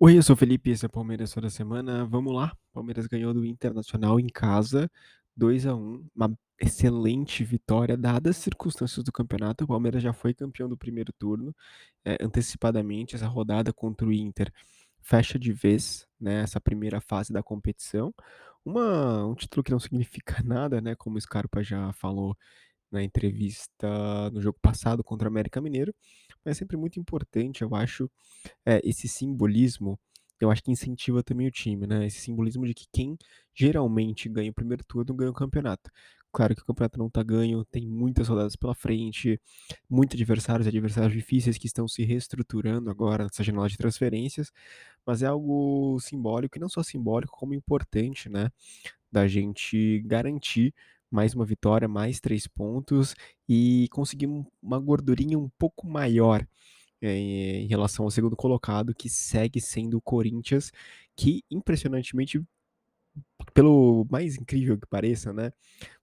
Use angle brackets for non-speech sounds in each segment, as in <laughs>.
Oi, eu sou o Felipe, esse é o Palmeiras toda semana. Vamos lá. Palmeiras ganhou do Internacional em casa, 2 a 1, uma excelente vitória dadas as circunstâncias do campeonato. O Palmeiras já foi campeão do primeiro turno, é, antecipadamente essa rodada contra o Inter fecha de vez, né, essa primeira fase da competição. Uma, um título que não significa <laughs> nada, né, como o Scarpa já falou na entrevista no jogo passado contra o América Mineiro, mas é sempre muito importante, eu acho, é, esse simbolismo, eu acho que incentiva também o time, né? Esse simbolismo de que quem geralmente ganha o primeiro turno ganha o campeonato. Claro que o campeonato não tá ganho, tem muitas rodadas pela frente, muitos adversários, adversários difíceis que estão se reestruturando agora nessa janela de transferências, mas é algo simbólico, e não só simbólico, como importante, né? Da gente garantir mais uma vitória, mais três pontos e conseguir uma gordurinha um pouco maior é, em relação ao segundo colocado, que segue sendo o Corinthians, que impressionantemente, pelo mais incrível que pareça, né,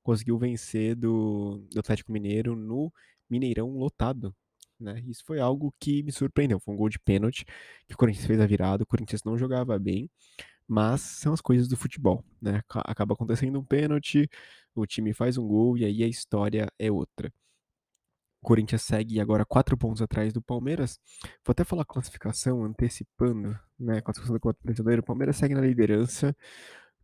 conseguiu vencer do, do Atlético Mineiro no Mineirão lotado. Né? Isso foi algo que me surpreendeu. Foi um gol de pênalti que o Corinthians fez a virada. O Corinthians não jogava bem, mas são as coisas do futebol, né? Acaba acontecendo um pênalti, o time faz um gol e aí a história é outra. O Corinthians segue agora quatro pontos atrás do Palmeiras. Vou até falar classificação, antecipando, né? Classificação do Campeonato Brasileiro. O Palmeiras segue na liderança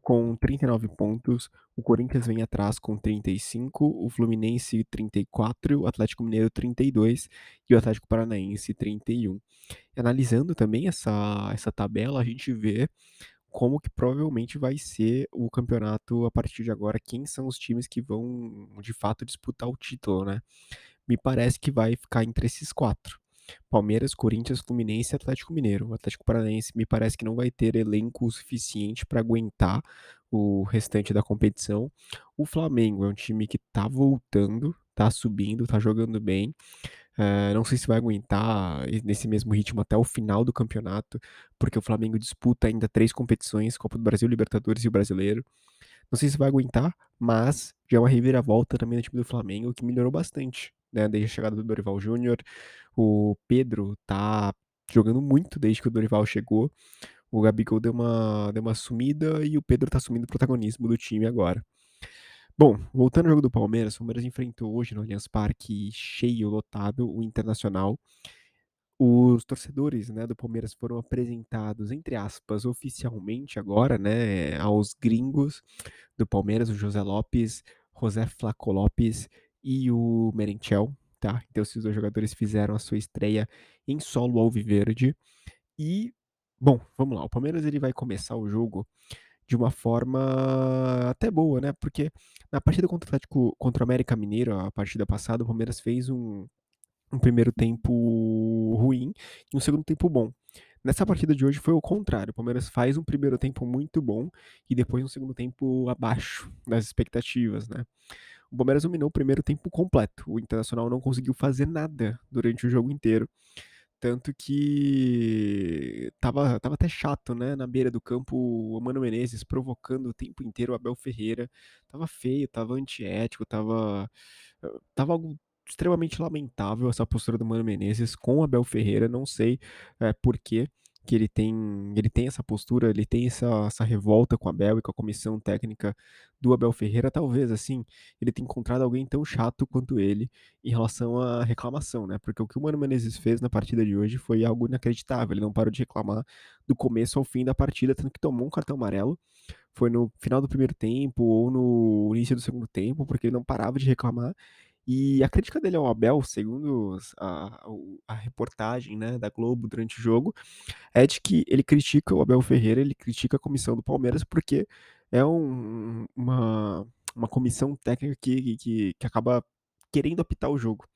com 39 pontos. O Corinthians vem atrás com 35, o Fluminense 34, o Atlético Mineiro 32 e o Atlético Paranaense 31. E analisando também essa, essa tabela, a gente vê como que provavelmente vai ser o campeonato a partir de agora, quem são os times que vão de fato disputar o título, né? me parece que vai ficar entre esses quatro. Palmeiras, Corinthians, Fluminense e Atlético Mineiro. O Atlético Paranaense me parece que não vai ter elenco suficiente para aguentar o restante da competição. O Flamengo é um time que tá voltando, tá subindo, tá jogando bem. Uh, não sei se vai aguentar nesse mesmo ritmo até o final do campeonato, porque o Flamengo disputa ainda três competições: Copa do Brasil, Libertadores e o Brasileiro. Não sei se vai aguentar, mas já é uma reviravolta também no time do Flamengo que melhorou bastante né, desde a chegada do Dorival Júnior. O Pedro tá jogando muito desde que o Dorival chegou. O Gabigol deu uma, deu uma sumida e o Pedro tá assumindo o protagonismo do time agora. Bom, voltando ao jogo do Palmeiras, o Palmeiras enfrentou hoje no Allianz Parque cheio, lotado, o Internacional. Os torcedores né, do Palmeiras foram apresentados, entre aspas, oficialmente agora, né, aos gringos do Palmeiras, o José Lopes, José Flaco Lopes e o Merentiel, tá? Então esses dois jogadores fizeram a sua estreia em solo alviverde. E, bom, vamos lá. O Palmeiras ele vai começar o jogo de uma forma até boa, né? Porque na partida contra o Atlético, contra o América Mineiro, a partida passada, o Palmeiras fez um, um primeiro tempo ruim e um segundo tempo bom. Nessa partida de hoje foi o contrário. O Palmeiras faz um primeiro tempo muito bom e depois um segundo tempo abaixo das expectativas, né? O Palmeiras dominou o primeiro tempo completo. O Internacional não conseguiu fazer nada durante o jogo inteiro. Tanto que tava, tava até chato, né? Na beira do campo, o Mano Menezes provocando o tempo inteiro o Abel Ferreira. Tava feio, tava antiético, tava. Tava algo extremamente lamentável essa postura do Mano Menezes com o Abel Ferreira. Não sei é, por quê que ele tem, ele tem essa postura, ele tem essa, essa revolta com a Abel e com a comissão técnica do Abel Ferreira, talvez assim, ele tenha encontrado alguém tão chato quanto ele em relação à reclamação, né? Porque o que o Mano Menezes fez na partida de hoje foi algo inacreditável, ele não parou de reclamar do começo ao fim da partida, tanto que tomou um cartão amarelo, foi no final do primeiro tempo ou no início do segundo tempo, porque ele não parava de reclamar e a crítica dele ao Abel, segundo a, a, reportagem né, da Globo durante o jogo, é de que ele critica o Abel Ferreira, ele critica a comissão do Palmeiras, porque é um, uma, uma comissão técnica que, que, que acaba querendo apitar o jogo.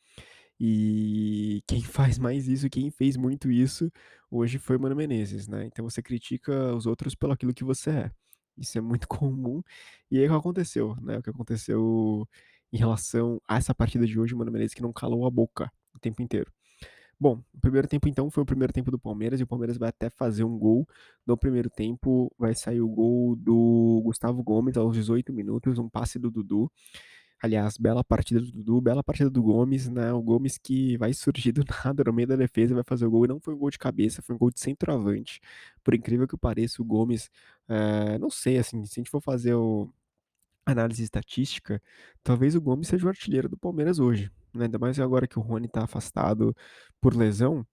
E quem <laughs> faz mais isso, quem fez muito isso, hoje foi o Mano Menezes, né? Então você critica os outros pelo aquilo que você é. Isso é muito <laughs> comum. E aí o que aconteceu, né? O que aconteceu em relação a essa partida de hoje, o Mano Menezes que não calou a boca o tempo inteiro. Bom, o primeiro tempo então foi o primeiro tempo do Palmeiras e o Palmeiras vai até fazer um gol. No primeiro tempo vai sair o gol do Gustavo Gomes aos 18 minutos, um passe do Dudu. Aliás, bela partida do Dudu, bela partida do Gomes, né? O Gomes que vai surgir do <laughs> nada no meio da defesa, vai fazer o gol. E não foi um gol de cabeça, foi um gol de centroavante. Por incrível que pareça, o Gomes, é, não sei, assim, se a gente for fazer o análise estatística, talvez o Gomes seja o artilheiro do Palmeiras hoje. Né? Ainda mais agora que o Rony tá afastado por lesão.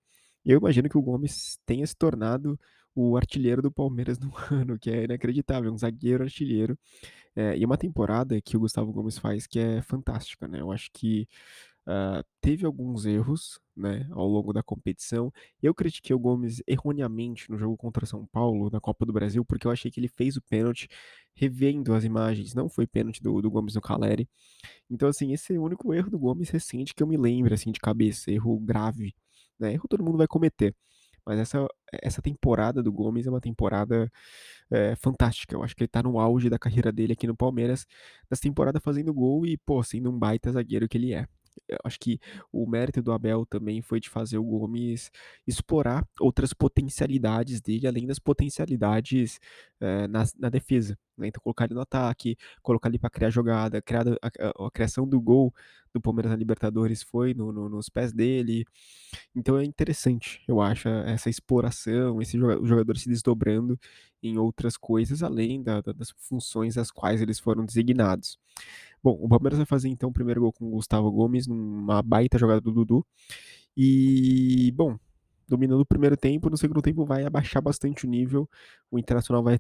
Eu imagino que o Gomes tenha se tornado o artilheiro do Palmeiras <laughs> no ano, que é inacreditável, um zagueiro artilheiro. É, e uma temporada que o Gustavo Gomes faz que é fantástica, né? Eu acho que uh, teve alguns erros, né, ao longo da competição. Eu critiquei o Gomes erroneamente no jogo contra São Paulo, na Copa do Brasil, porque eu achei que ele fez o pênalti revendo as imagens. Não foi pênalti do, do Gomes no Caleri. Então, assim, esse é o único erro do Gomes recente que eu me lembro, assim, de cabeça. Erro grave, né? Erro todo mundo vai cometer. Mas essa, essa temporada do Gomes é uma temporada é, fantástica. Eu acho que ele tá no auge da carreira dele aqui no Palmeiras, nessa temporada fazendo gol e, pô, sendo um baita zagueiro que ele é. Eu acho que o mérito do Abel também foi de fazer o Gomes explorar outras potencialidades dele, além das potencialidades é, na, na, defesa. Né? Então, colocar ele no ataque, colocar ele para criar jogada, criar a, a, a, criação do gol do Palmeiras na Libertadores foi no, no, nos pés dele. Então é interessante, eu acho, essa exploração, esse jogador se desdobrando em outras coisas, além da, das funções às quais eles foram designados. Bom, o Palmeiras vai fazer então o primeiro gol com o Gustavo Gomes, numa baita jogada do Dudu. E, bom, dominando o primeiro tempo, no segundo tempo vai abaixar bastante o nível. O Internacional vai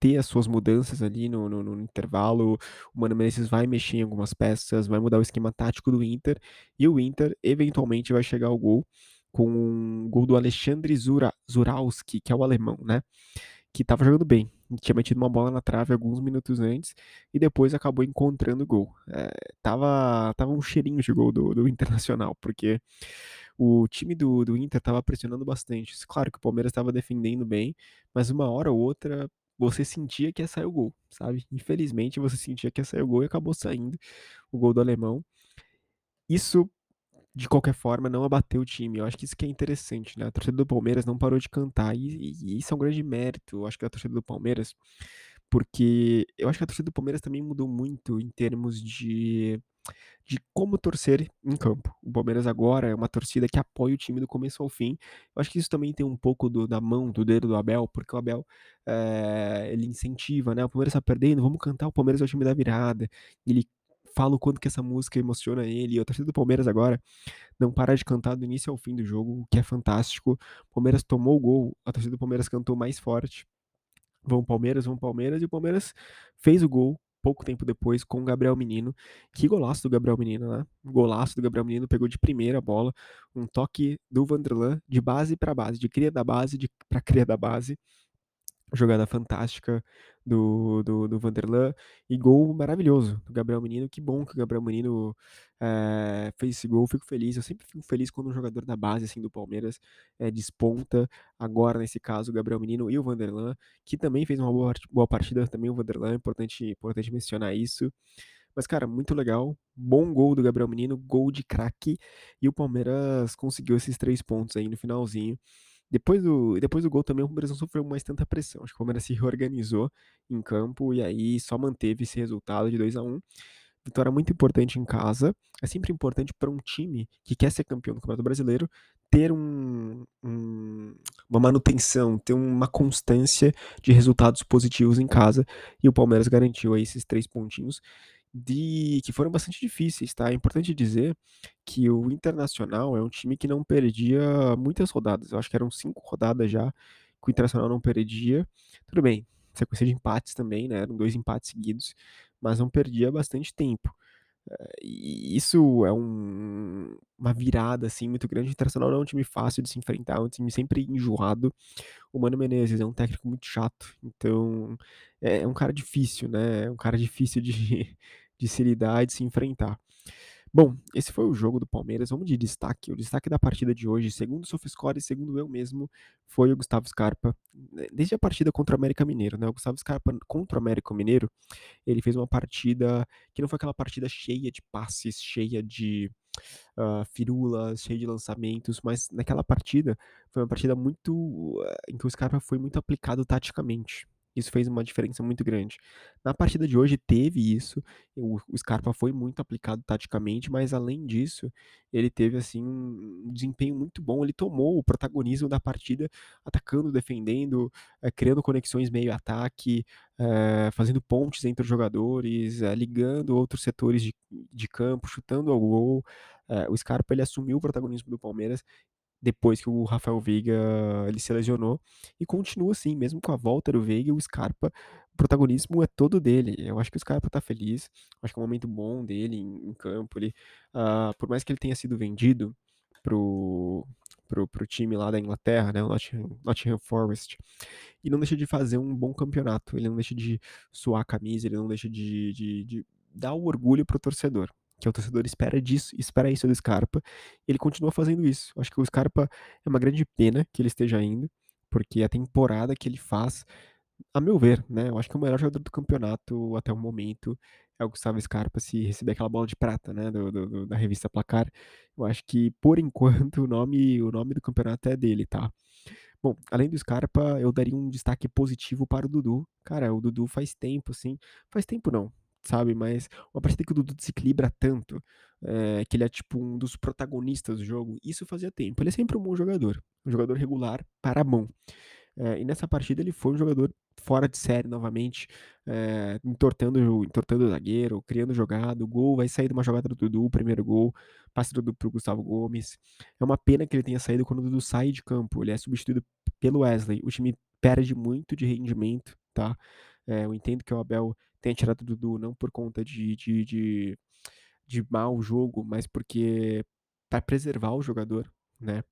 ter as suas mudanças ali no, no, no, intervalo. O Mano Menezes vai mexer em algumas peças, vai mudar o esquema tático do Inter. E o Inter, eventualmente, vai chegar ao gol com um gol do Alexandre Zura, Zuralski, que é o alemão, né? Que estava jogando bem. Tinha metido uma bola na trave alguns minutos antes e depois acabou encontrando o gol. É, tava, tava um cheirinho de gol do, do Internacional, porque o time do, do Inter estava pressionando bastante. Claro que o Palmeiras estava defendendo bem, mas uma hora ou outra você sentia que ia sair o gol, sabe? Infelizmente você sentia que ia sair o gol e acabou saindo o gol do alemão. Isso, de qualquer forma, não abateu o time. Eu acho que isso que é interessante, né? A torcida do Palmeiras não parou de cantar e, e isso é um grande mérito. Eu acho que a torcida do Palmeiras, porque eu acho que a torcida do Palmeiras também mudou muito em termos de de como torcer em campo. O Palmeiras agora é uma torcida que apoia o time do começo ao fim. Eu acho que isso também tem um pouco do, da mão, do dedo do Abel, porque o Abel é, ele incentiva, né? O Palmeiras tá perdendo, vamos cantar, o Palmeiras é o time da virada. Ele fala o quanto que essa música emociona ele. E a torcida do Palmeiras agora não para de cantar do início ao fim do jogo, o que é fantástico. Palmeiras tomou o gol, a torcida do Palmeiras cantou mais forte. Vão Palmeiras, vão Palmeiras, e o Palmeiras fez o gol pouco tempo depois com o Gabriel Menino. Que golaço do Gabriel Menino, né? Golaço do Gabriel Menino, pegou de primeira a bola, um toque do Vanderlan de base para base, de cria da base para cria da base jogada fantástica do, do, do Vanderlan e gol maravilhoso do Gabriel Menino. Que bom que o Gabriel Menino é, fez esse gol, fico feliz. Eu sempre fico feliz quando um jogador da base assim do Palmeiras é, desponta. Agora, nesse caso, o Gabriel Menino e o Vanderlan, que também fez uma boa, boa partida, também o Vanderlan, é importante, importante mencionar isso. Mas, cara, muito legal. Bom gol do Gabriel Menino, gol de craque. E o Palmeiras conseguiu esses três pontos aí no finalzinho. Depois do, depois do gol também o Palmeiras não sofreu mais tanta pressão. Acho que o Palmeiras se reorganizou em campo e aí só manteve esse resultado de 2 a 1 Vitória muito importante em casa. É sempre importante para um time que quer ser campeão do Campeonato Brasileiro ter um, um, uma manutenção, ter uma constância de resultados positivos em casa. E o Palmeiras garantiu aí esses três pontinhos de que foram bastante difíceis, tá? É importante dizer que o Internacional é um time que não perdia muitas rodadas. Eu acho que eram cinco rodadas já que o Internacional não perdia. Tudo bem, sequência de empates também, né? Eram dois empates seguidos, mas não perdia bastante tempo. E isso é um, uma virada assim muito grande. O Internacional não é um time fácil de se enfrentar, é um time sempre enjoado. O Mano Menezes é um técnico muito chato, então é, é um cara difícil, né? É um cara difícil de, <laughs> de se lidar e de se enfrentar. Bom, esse foi o jogo do Palmeiras. Vamos de destaque. O destaque da partida de hoje, segundo o SofaScore e segundo eu mesmo, foi o Gustavo Scarpa. Desde a partida contra o América Mineiro, né? O Gustavo Scarpa contra o América Mineiro, ele fez uma partida que não foi aquela partida cheia de passes, cheia de uh, firulas, cheia de lançamentos, mas naquela partida foi uma partida muito uh, em que o Scarpa foi muito aplicado taticamente. Isso fez uma diferença muito grande. Na partida de hoje teve isso, o Scarpa foi muito aplicado taticamente, mas além disso, ele teve, assim, um desempenho muito bom, ele tomou o protagonismo da partida, atacando, defendendo, eh, criando conexões meio ataque, eh, fazendo pontes entre os jogadores, eh, ligando outros setores de de campo, chutando ao gol. O Scarpa ele assumiu o protagonismo do Palmeiras depois que o Rafael Veiga ele se lesionou, e continua assim, mesmo com a volta do Veiga, o Scarpa, o protagonismo é todo dele. Eu acho que o Scarpa tá feliz, acho que é um momento bom dele em em campo, ele, ah, por mais que ele tenha sido vendido para o para o para o time lá da Inglaterra, né, o Nottingham Nottingham Forest, e não deixa de fazer um bom campeonato, ele não deixa de suar a camisa, ele não deixa de de de dar o orgulho para o torcedor, que o torcedor espera disso espera isso do Scarpa, ele continua fazendo isso. Acho que o Scarpa é uma grande pena que ele esteja indo, porque a temporada que ele faz, a meu ver, né, eu acho que o melhor jogador do campeonato até o momento é o Gustavo Scarpa, se receber aquela bola de prata, né, do do da revista Placar, eu acho que por enquanto o nome o nome do campeonato é dele, tá. Bom, além do Scarpa, eu daria um destaque positivo para o Dudu. Cara, o Dudu faz tempo, assim faz tempo não, sabe, mas uma partida que o Dudu desequilibra tanto, eh, que ele é tipo um dos protagonistas do jogo, isso fazia tempo. Ele é sempre um bom jogador, um jogador regular para bom. Eh, e nessa partida ele foi um jogador fora de série novamente, eh, entortando entortando o zagueiro, criando jogada, o gol vai sair de uma jogada do Dudu, o primeiro gol, passe do Dudu o Gustavo Gomes. É uma pena que ele tenha saído quando o Dudu sai de campo, ele é substituído pelo Wesley, o time perde muito de rendimento, tá. Eh, eu entendo que o Abel tenha tirado o Dudu não por conta de de de de mau jogo, mas porque pra preservar o jogador, né.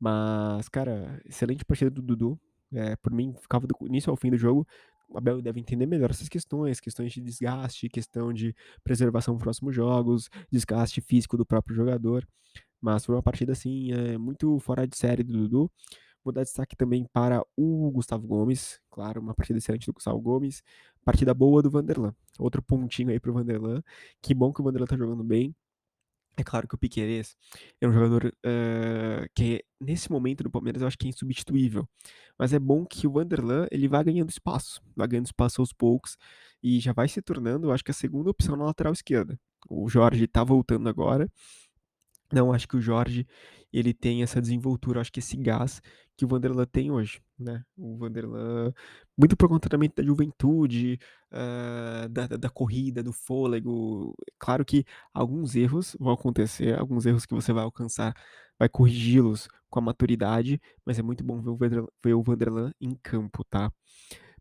Mas, cara, excelente partida do Dudu, eh, por mim ficava do início ao fim do jogo. O Abel deve entender melhor essas questões, questões de desgaste, questão de preservação para os próximos jogos, desgaste físico do próprio jogador, mas foi uma partida, assim, eh, muito fora de série do Dudu. Vou dar destaque também para o Gustavo Gomes, claro, uma partida excelente do Gustavo Gomes, partida boa do Vanderlan, outro pontinho aí para o Vanderlan, que bom que o Vanderlan tá jogando bem. É claro que o Piquerez é um jogador, hã, que nesse momento do Palmeiras eu acho que é insubstituível, mas é bom que o Vanderlan ele vá ganhando espaço, vá ganhando espaço aos poucos, e já vai se tornando, eu acho que a segunda opção na lateral esquerda. O Jorge tá voltando agora, não acho que o Jorge ele tem essa desenvoltura, acho que esse gás que o Vanderlan tem hoje, né. O Vanderlan, muito por conta também da juventude, hã, da da da corrida, do fôlego. Claro que alguns erros vão acontecer, alguns erros que você vai alcançar, vai corrigi-los com a maturidade, mas é muito bom ver o Vander ver o Vanderlan em campo, tá.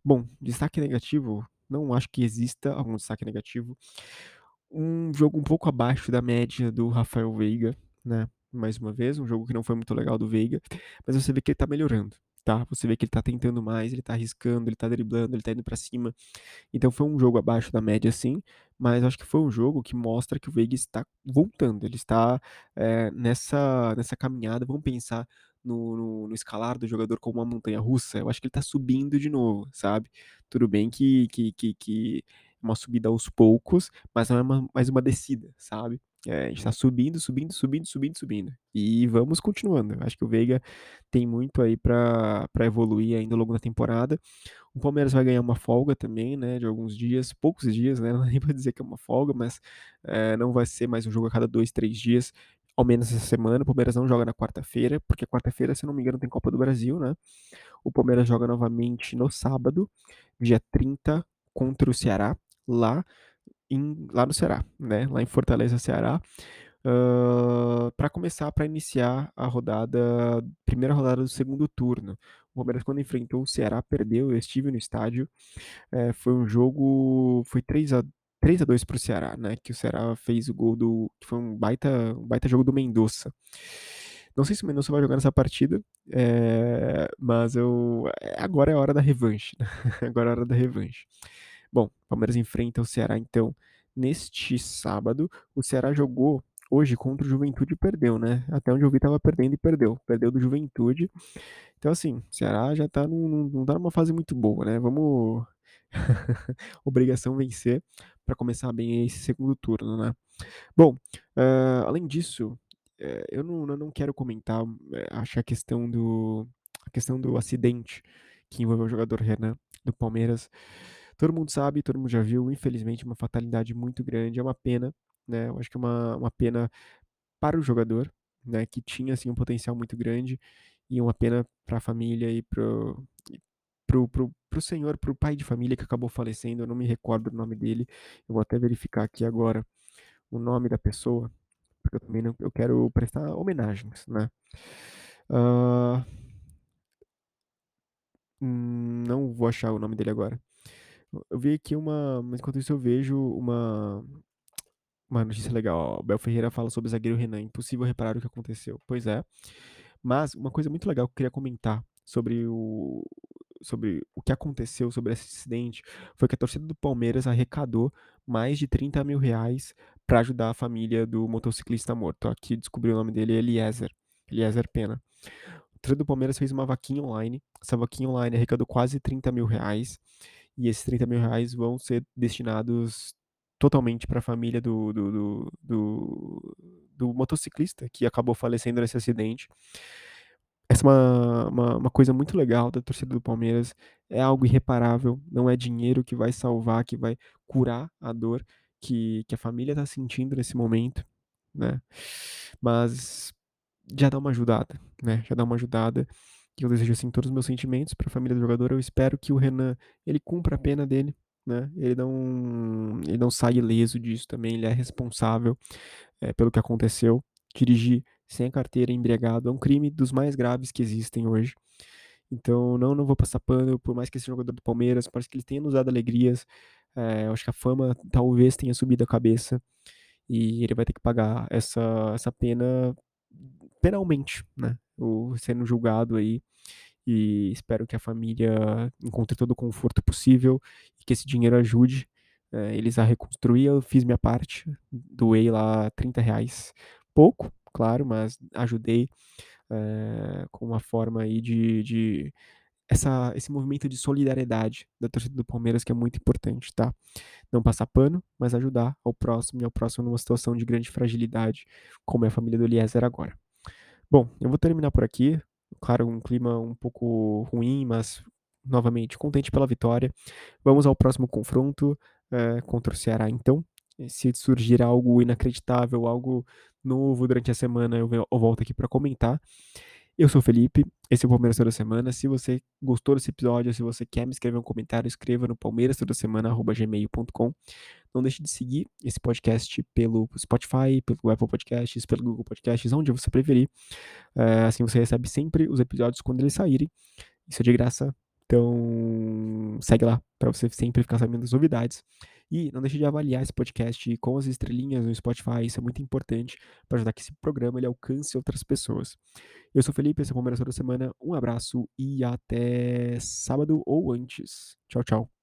Bom, destaque negativo, não acho que exista algum destaque negativo. Um jogo um pouco abaixo da média do Rafael Veiga, né, mais uma vez, um jogo que não foi muito legal do Veiga, mas você vê que ele tá melhorando, tá. Você vê que ele tá tentando mais, ele tá arriscando, ele tá driblando, ele tá indo pra cima. Então foi um jogo abaixo da média sim, mas acho que foi um jogo que mostra que o Veiga está voltando, ele está, eh, nessa nessa caminhada, vamos pensar no no no escalar do jogador como uma montanha-russa, eu acho que ele tá subindo de novo, sabe. Tudo bem que que que que uma subida aos poucos, mas não é uma mais uma descida, sabe. Eh, a gente tá subindo, subindo, subindo, subindo, subindo, e vamos continuando. Acho que o Veiga tem muito aí pra pra evoluir ainda ao longo da temporada. O Palmeiras vai ganhar uma folga também, né, de alguns dias, poucos dias, né, <laughs> não nem pra dizer que é uma folga, mas, eh, não vai ser mais um jogo a cada 2, 3 dias, ao menos essa semana. O Palmeiras não joga na quarta-feira, porque quarta-feira, se não me engano, tem Copa do Brasil, né. O Palmeiras joga novamente no sábado, dia 30, contra o Ceará, lá em lá no Ceará, né, lá em Fortaleza, Ceará, hã, pra começar pra iniciar a rodada primeira rodada do segundo turno. O Palmeiras quando enfrentou o Ceará perdeu, eu estive no estádio, eh, foi um jogo foi 3 a 3 a 2 para o Ceará, né, que o Ceará fez o gol do que foi um baita um baita jogo do Mendonça. Não sei se o Mendonça vai jogar nessa partida, eh, mas eu eh, agora é a hora da revanche, <laughs> agora é a hora da revanche. Bom, Palmeiras enfrenta o Ceará então neste sábado, o Ceará jogou hoje contra o Juventude e perdeu, né, até onde eu vi estava perdendo e perdeu, perdeu do Juventude. Então assim, o Ceará já tá num não tá numa fase muito boa, né, vamos <laughs> obrigação vencer pra começar bem esse segundo turno, né. Bom, hã, além disso, eh, eu não eu não quero comentar, eh, acho a questão do a questão do acidente que envolveu o jogador Renan do Palmeiras. Todo mundo sabe, todo mundo já viu, infelizmente, uma fatalidade muito grande. É uma pena, né? Eu acho que é uma, uma pena para o jogador, né? Que tinha assim um potencial muito grande e uma pena para a família e pro, pro, pro, pro senhor, pai de família que acabou falecendo. Eu não me recordo o nome dele. Eu vou até verificar aqui agora o nome da pessoa, porque eu também não, eu quero prestar homenagens, né? Uh, não vou achar o nome dele agora. Eu vi aqui uma. Mas enquanto isso eu vejo uma. Uma notícia legal. O Bel Ferreira fala sobre o zagueiro Renan. Impossível reparar o que aconteceu. Pois é. Mas uma coisa muito legal que eu queria comentar sobre o, sobre o que aconteceu sobre esse acidente foi que a torcida do Palmeiras arrecadou mais de 30 mil reais para ajudar a família do motociclista morto. Aqui descobri o nome dele, Eliezer. Eliezer Pena. A torcida do Palmeiras fez uma vaquinha online. Essa vaquinha online arrecadou quase 30 mil reais. E esses 30 mil reais vão ser destinados totalmente para a família do, do, do, do, do motociclista que acabou falecendo nesse acidente essa é uma, uma, uma, coisa muito legal da torcida do Palmeiras. É algo irreparável, não é dinheiro que vai salvar, que vai curar a dor que, que a família está sentindo nesse momento, né? Mas já dá uma ajudada, né? Já dá uma ajudada. E eu desejo assim todos os meus sentimentos para a família do jogador. Eu espero que o Renan ele cumpra a pena dele, né? Ele não ele não sai ileso disso também. Ele é responsável é, pelo que aconteceu. Dirigir sem a carteira embriagado é um crime dos mais graves que existem hoje. Então, não, não vou passar pano, por mais que esse jogador do Palmeiras, parece que ele tenha nos dado alegrias, é, eu acho que a fama talvez tenha subido a cabeça e ele vai ter que pagar essa, essa pena penalmente, né? O, sendo julgado aí. E espero que a família encontre todo o conforto possível e que esse dinheiro ajude é, eles a reconstruir. Eu fiz minha parte, doei lá 30 reais. Pouco, claro, mas ajudei é, com uma forma aí de, de essa, esse movimento de solidariedade da torcida do Palmeiras que é muito importante, tá? Não passar pano, mas ajudar ao próximo e ao próximo numa situação de grande fragilidade, como é a família do Eliezer agora. Bom, eu vou terminar por aqui. Claro, um clima um pouco ruim, mas novamente contente pela vitória. Vamos ao próximo confronto é, contra o Ceará, então. Se surgir algo inacreditável, algo novo durante a semana, eu, eu volto aqui para comentar. Eu sou o Felipe, esse é o Palmeiras Toda Semana. Se você gostou desse episódio, se você quer me escrever um comentário, escreva no palmeiras toda semana, gmail.com. Não deixe de seguir esse podcast pelo Spotify, pelo Apple Podcasts, pelo Google Podcasts, onde você preferir. É, assim você recebe sempre os episódios quando eles saírem. Isso é de graça. Então, segue lá para você sempre ficar sabendo das novidades. E não deixe de avaliar esse podcast com as estrelinhas no Spotify, isso é muito importante para ajudar que esse programa ele alcance outras pessoas. Eu sou Felipe, esse é o Palmeiras toda semana. Um abraço e até sábado ou antes. Tchau, tchau.